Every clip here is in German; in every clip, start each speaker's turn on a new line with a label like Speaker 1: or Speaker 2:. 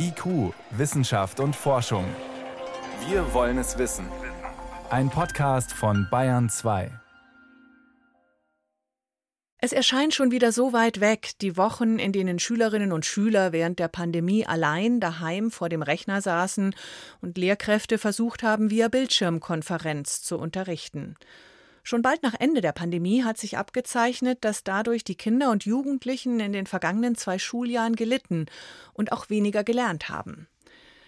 Speaker 1: IQ, Wissenschaft und Forschung. Wir wollen es wissen. Ein Podcast von Bayern 2.
Speaker 2: Es erscheint schon wieder so weit weg, die Wochen, in denen Schülerinnen und Schüler während der Pandemie allein daheim vor dem Rechner saßen und Lehrkräfte versucht haben, via Bildschirmkonferenz zu unterrichten. Schon bald nach Ende der Pandemie hat sich abgezeichnet, dass dadurch die Kinder und Jugendlichen in den vergangenen zwei Schuljahren gelitten und auch weniger gelernt haben.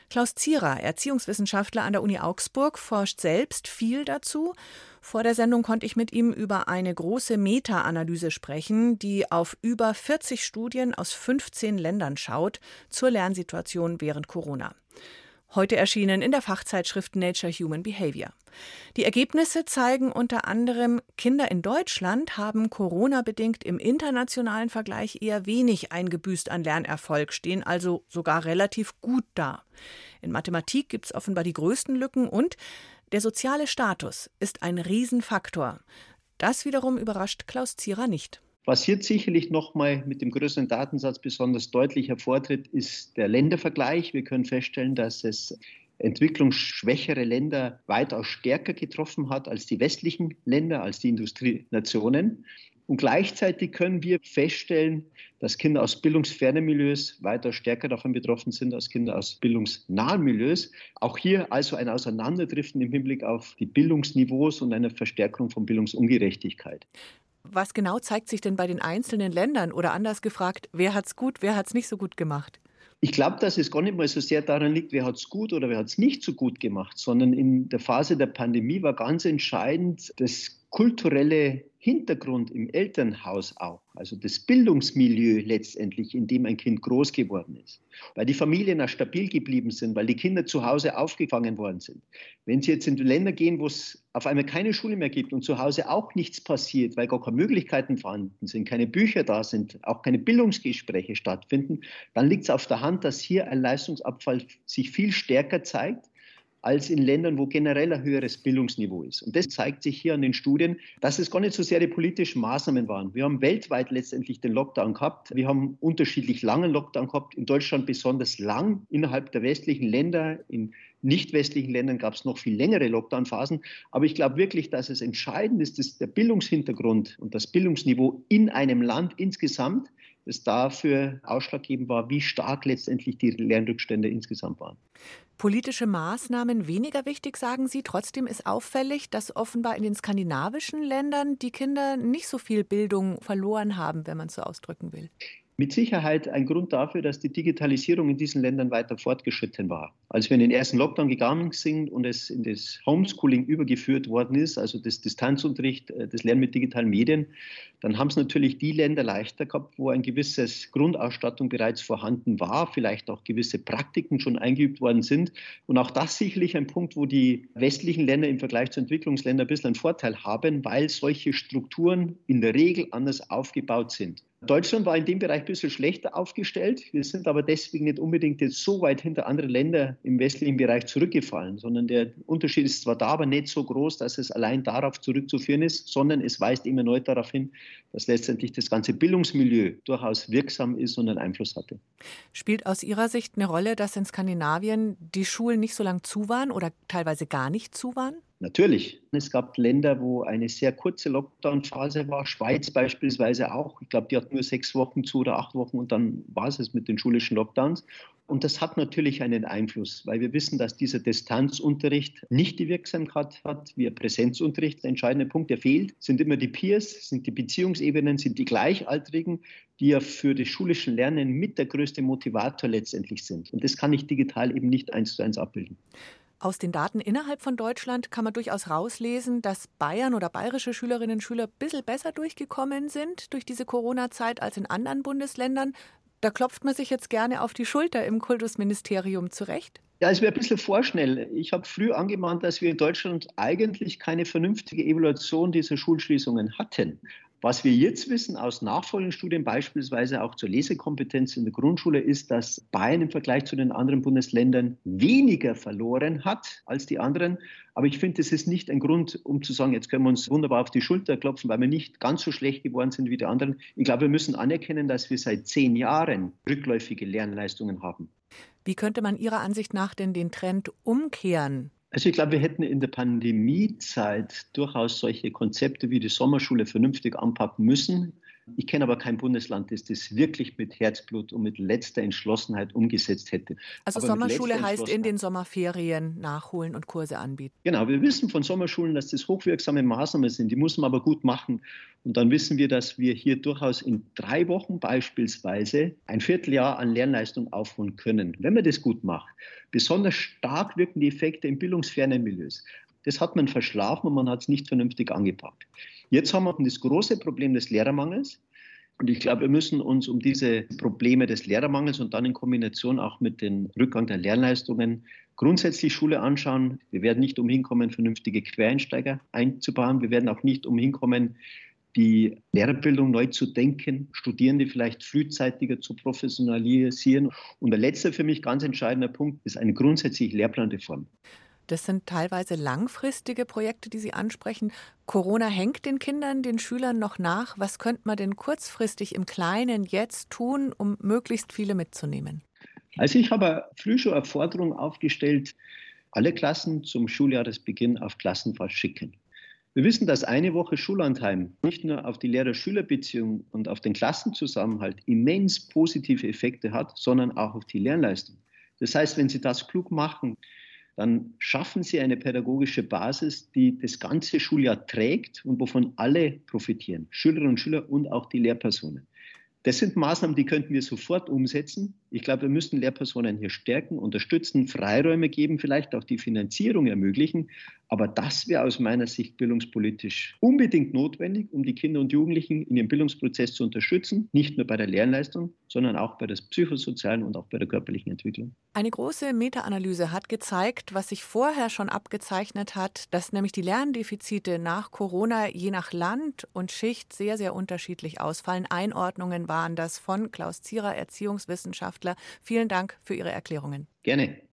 Speaker 2: Klaus Zierer, Erziehungswissenschaftler an der Uni Augsburg, forscht selbst viel dazu. Vor der Sendung konnte ich mit ihm über eine große Meta-Analyse sprechen, die auf über 40 Studien aus 15 Ländern schaut zur Lernsituation während Corona. Heute erschienen in der Fachzeitschrift Nature Human Behavior. Die Ergebnisse zeigen unter anderem, Kinder in Deutschland haben Corona-bedingt im internationalen Vergleich eher wenig eingebüßt an Lernerfolg, stehen also sogar relativ gut da. In Mathematik gibt es offenbar die größten Lücken und der soziale Status ist ein Riesenfaktor. Das wiederum überrascht Klaus Zierer nicht.
Speaker 3: Was hier sicherlich nochmal mit dem größeren Datensatz besonders deutlich hervortritt, ist der Ländervergleich. Wir können feststellen, dass es entwicklungsschwächere Länder weitaus stärker getroffen hat als die westlichen Länder, als die Industrienationen. Und gleichzeitig können wir feststellen, dass Kinder aus bildungsfernen Milieus weiter stärker davon betroffen sind als Kinder aus bildungsnahen Milieus. Auch hier also ein Auseinanderdriften im Hinblick auf die Bildungsniveaus und eine Verstärkung von Bildungsungerechtigkeit.
Speaker 2: Was genau zeigt sich denn bei den einzelnen Ländern oder anders gefragt, wer hat es gut, wer hat es nicht so gut gemacht?
Speaker 3: Ich glaube, dass es gar nicht mal so sehr daran liegt, wer hat es gut oder wer hat es nicht so gut gemacht, sondern in der Phase der Pandemie war ganz entscheidend das kulturelle Hintergrund im Elternhaus auch, also das Bildungsmilieu letztendlich, in dem ein Kind groß geworden ist, weil die Familien auch stabil geblieben sind, weil die Kinder zu Hause aufgefangen worden sind. Wenn Sie jetzt in Länder gehen, wo es auf einmal keine Schule mehr gibt und zu Hause auch nichts passiert, weil gar keine Möglichkeiten vorhanden sind, keine Bücher da sind, auch keine Bildungsgespräche stattfinden, dann liegt es auf der Hand, dass hier ein Leistungsabfall sich viel stärker zeigt als in Ländern, wo generell ein höheres Bildungsniveau ist. Und das zeigt sich hier an den Studien, dass es gar nicht so sehr die politischen Maßnahmen waren. Wir haben weltweit letztendlich den Lockdown gehabt. Wir haben unterschiedlich langen Lockdown gehabt. In Deutschland besonders lang. Innerhalb der westlichen Länder, in nicht westlichen Ländern gab es noch viel längere Lockdown-Phasen. Aber ich glaube wirklich, dass es entscheidend ist, dass der Bildungshintergrund und das Bildungsniveau in einem Land insgesamt das dafür ausschlaggebend war, wie stark letztendlich die Lernrückstände insgesamt waren
Speaker 2: politische Maßnahmen weniger wichtig, sagen Sie. Trotzdem ist auffällig, dass offenbar in den skandinavischen Ländern die Kinder nicht so viel Bildung verloren haben, wenn man es so ausdrücken will
Speaker 3: mit Sicherheit ein Grund dafür, dass die Digitalisierung in diesen Ländern weiter fortgeschritten war. Als wir in den ersten Lockdown gegangen sind und es in das Homeschooling übergeführt worden ist, also das Distanzunterricht, äh, das Lernen mit digitalen Medien, dann haben es natürlich die Länder leichter gehabt, wo ein gewisses Grundausstattung bereits vorhanden war, vielleicht auch gewisse Praktiken schon eingeübt worden sind. Und auch das sicherlich ein Punkt, wo die westlichen Länder im Vergleich zu Entwicklungsländern ein bisschen einen Vorteil haben, weil solche Strukturen in der Regel anders aufgebaut sind. Deutschland war in dem Bereich ein bisschen schlechter aufgestellt. Wir sind aber deswegen nicht unbedingt jetzt so weit hinter anderen Ländern im westlichen Bereich zurückgefallen, sondern der Unterschied ist zwar da, aber nicht so groß, dass es allein darauf zurückzuführen ist, sondern es weist immer neu darauf hin, dass letztendlich das ganze Bildungsmilieu durchaus wirksam ist und einen Einfluss hatte.
Speaker 2: Spielt aus Ihrer Sicht eine Rolle, dass in Skandinavien die Schulen nicht so lang zu waren oder teilweise gar nicht zu waren?
Speaker 3: Natürlich. Es gab Länder, wo eine sehr kurze Lockdown-Phase war. Schweiz beispielsweise auch. Ich glaube, die hat nur sechs Wochen zu oder acht Wochen und dann war es es mit den schulischen Lockdowns. Und das hat natürlich einen Einfluss, weil wir wissen, dass dieser Distanzunterricht nicht die Wirksamkeit hat wie Präsenzunterricht. Der entscheidende Punkt, der fehlt, sind immer die Peers, sind die Beziehungsebenen, sind die Gleichaltrigen, die ja für das schulische Lernen mit der größte Motivator letztendlich sind. Und das kann ich digital eben nicht eins zu eins abbilden.
Speaker 2: Aus den Daten innerhalb von Deutschland kann man durchaus rauslesen, dass Bayern oder bayerische Schülerinnen und Schüler ein bisschen besser durchgekommen sind durch diese Corona-Zeit als in anderen Bundesländern. Da klopft man sich jetzt gerne auf die Schulter im Kultusministerium zurecht.
Speaker 3: Ja, es wäre ein bisschen vorschnell. Ich habe früh angemahnt, dass wir in Deutschland eigentlich keine vernünftige Evaluation dieser Schulschließungen hatten. Was wir jetzt wissen aus nachfolgenden Studien, beispielsweise auch zur Lesekompetenz in der Grundschule, ist, dass Bayern im Vergleich zu den anderen Bundesländern weniger verloren hat als die anderen. Aber ich finde, das ist nicht ein Grund, um zu sagen, jetzt können wir uns wunderbar auf die Schulter klopfen, weil wir nicht ganz so schlecht geworden sind wie die anderen. Ich glaube, wir müssen anerkennen, dass wir seit zehn Jahren rückläufige Lernleistungen haben.
Speaker 2: Wie könnte man Ihrer Ansicht nach denn den Trend umkehren?
Speaker 3: Also ich glaube, wir hätten in der Pandemiezeit durchaus solche Konzepte wie die Sommerschule vernünftig anpacken müssen. Ich kenne aber kein Bundesland, das das wirklich mit Herzblut und mit letzter Entschlossenheit umgesetzt hätte.
Speaker 2: Also aber Sommerschule heißt in den Sommerferien nachholen und Kurse anbieten.
Speaker 3: Genau, wir wissen von Sommerschulen, dass das hochwirksame Maßnahmen sind. Die muss man aber gut machen. Und dann wissen wir, dass wir hier durchaus in drei Wochen beispielsweise ein Vierteljahr an Lernleistung aufholen können, wenn man das gut macht. Besonders stark wirken die Effekte in bildungsfernen Milieus. Das hat man verschlafen und man hat es nicht vernünftig angepackt. Jetzt haben wir das große Problem des Lehrermangels. Und ich glaube, wir müssen uns um diese Probleme des Lehrermangels und dann in Kombination auch mit dem Rückgang der Lernleistungen grundsätzlich Schule anschauen. Wir werden nicht umhin kommen, vernünftige Quereinsteiger einzubauen. Wir werden auch nicht umhin kommen, die Lehrerbildung neu zu denken, Studierende vielleicht frühzeitiger zu professionalisieren. Und der letzte für mich ganz entscheidende Punkt ist eine grundsätzliche Lehrplanreform.
Speaker 2: Das sind teilweise langfristige Projekte, die Sie ansprechen. Corona hängt den Kindern, den Schülern noch nach. Was könnte man denn kurzfristig im Kleinen jetzt tun, um möglichst viele mitzunehmen?
Speaker 3: Also ich habe früh schon eine Forderung aufgestellt, alle Klassen zum Schuljahresbeginn auf Klassenfahrt schicken. Wir wissen, dass eine Woche Schullandheim nicht nur auf die Lehrer-Schüler-Beziehung und auf den Klassenzusammenhalt immens positive Effekte hat, sondern auch auf die Lernleistung. Das heißt, wenn Sie das klug machen, dann schaffen Sie eine pädagogische Basis, die das ganze Schuljahr trägt und wovon alle profitieren, Schülerinnen und Schüler und auch die Lehrpersonen. Das sind Maßnahmen, die könnten wir sofort umsetzen. Ich glaube, wir müssten Lehrpersonen hier stärken, unterstützen, Freiräume geben, vielleicht auch die Finanzierung ermöglichen. Aber das wäre aus meiner Sicht bildungspolitisch unbedingt notwendig, um die Kinder und Jugendlichen in ihrem Bildungsprozess zu unterstützen, nicht nur bei der Lernleistung, sondern auch bei der psychosozialen und auch bei der körperlichen Entwicklung.
Speaker 2: Eine große Meta-Analyse hat gezeigt, was sich vorher schon abgezeichnet hat, dass nämlich die Lerndefizite nach Corona je nach Land und Schicht sehr, sehr unterschiedlich ausfallen. Einordnungen waren das von Klaus Zierer, Erziehungswissenschaftler. Vielen Dank für Ihre Erklärungen.
Speaker 3: Gerne.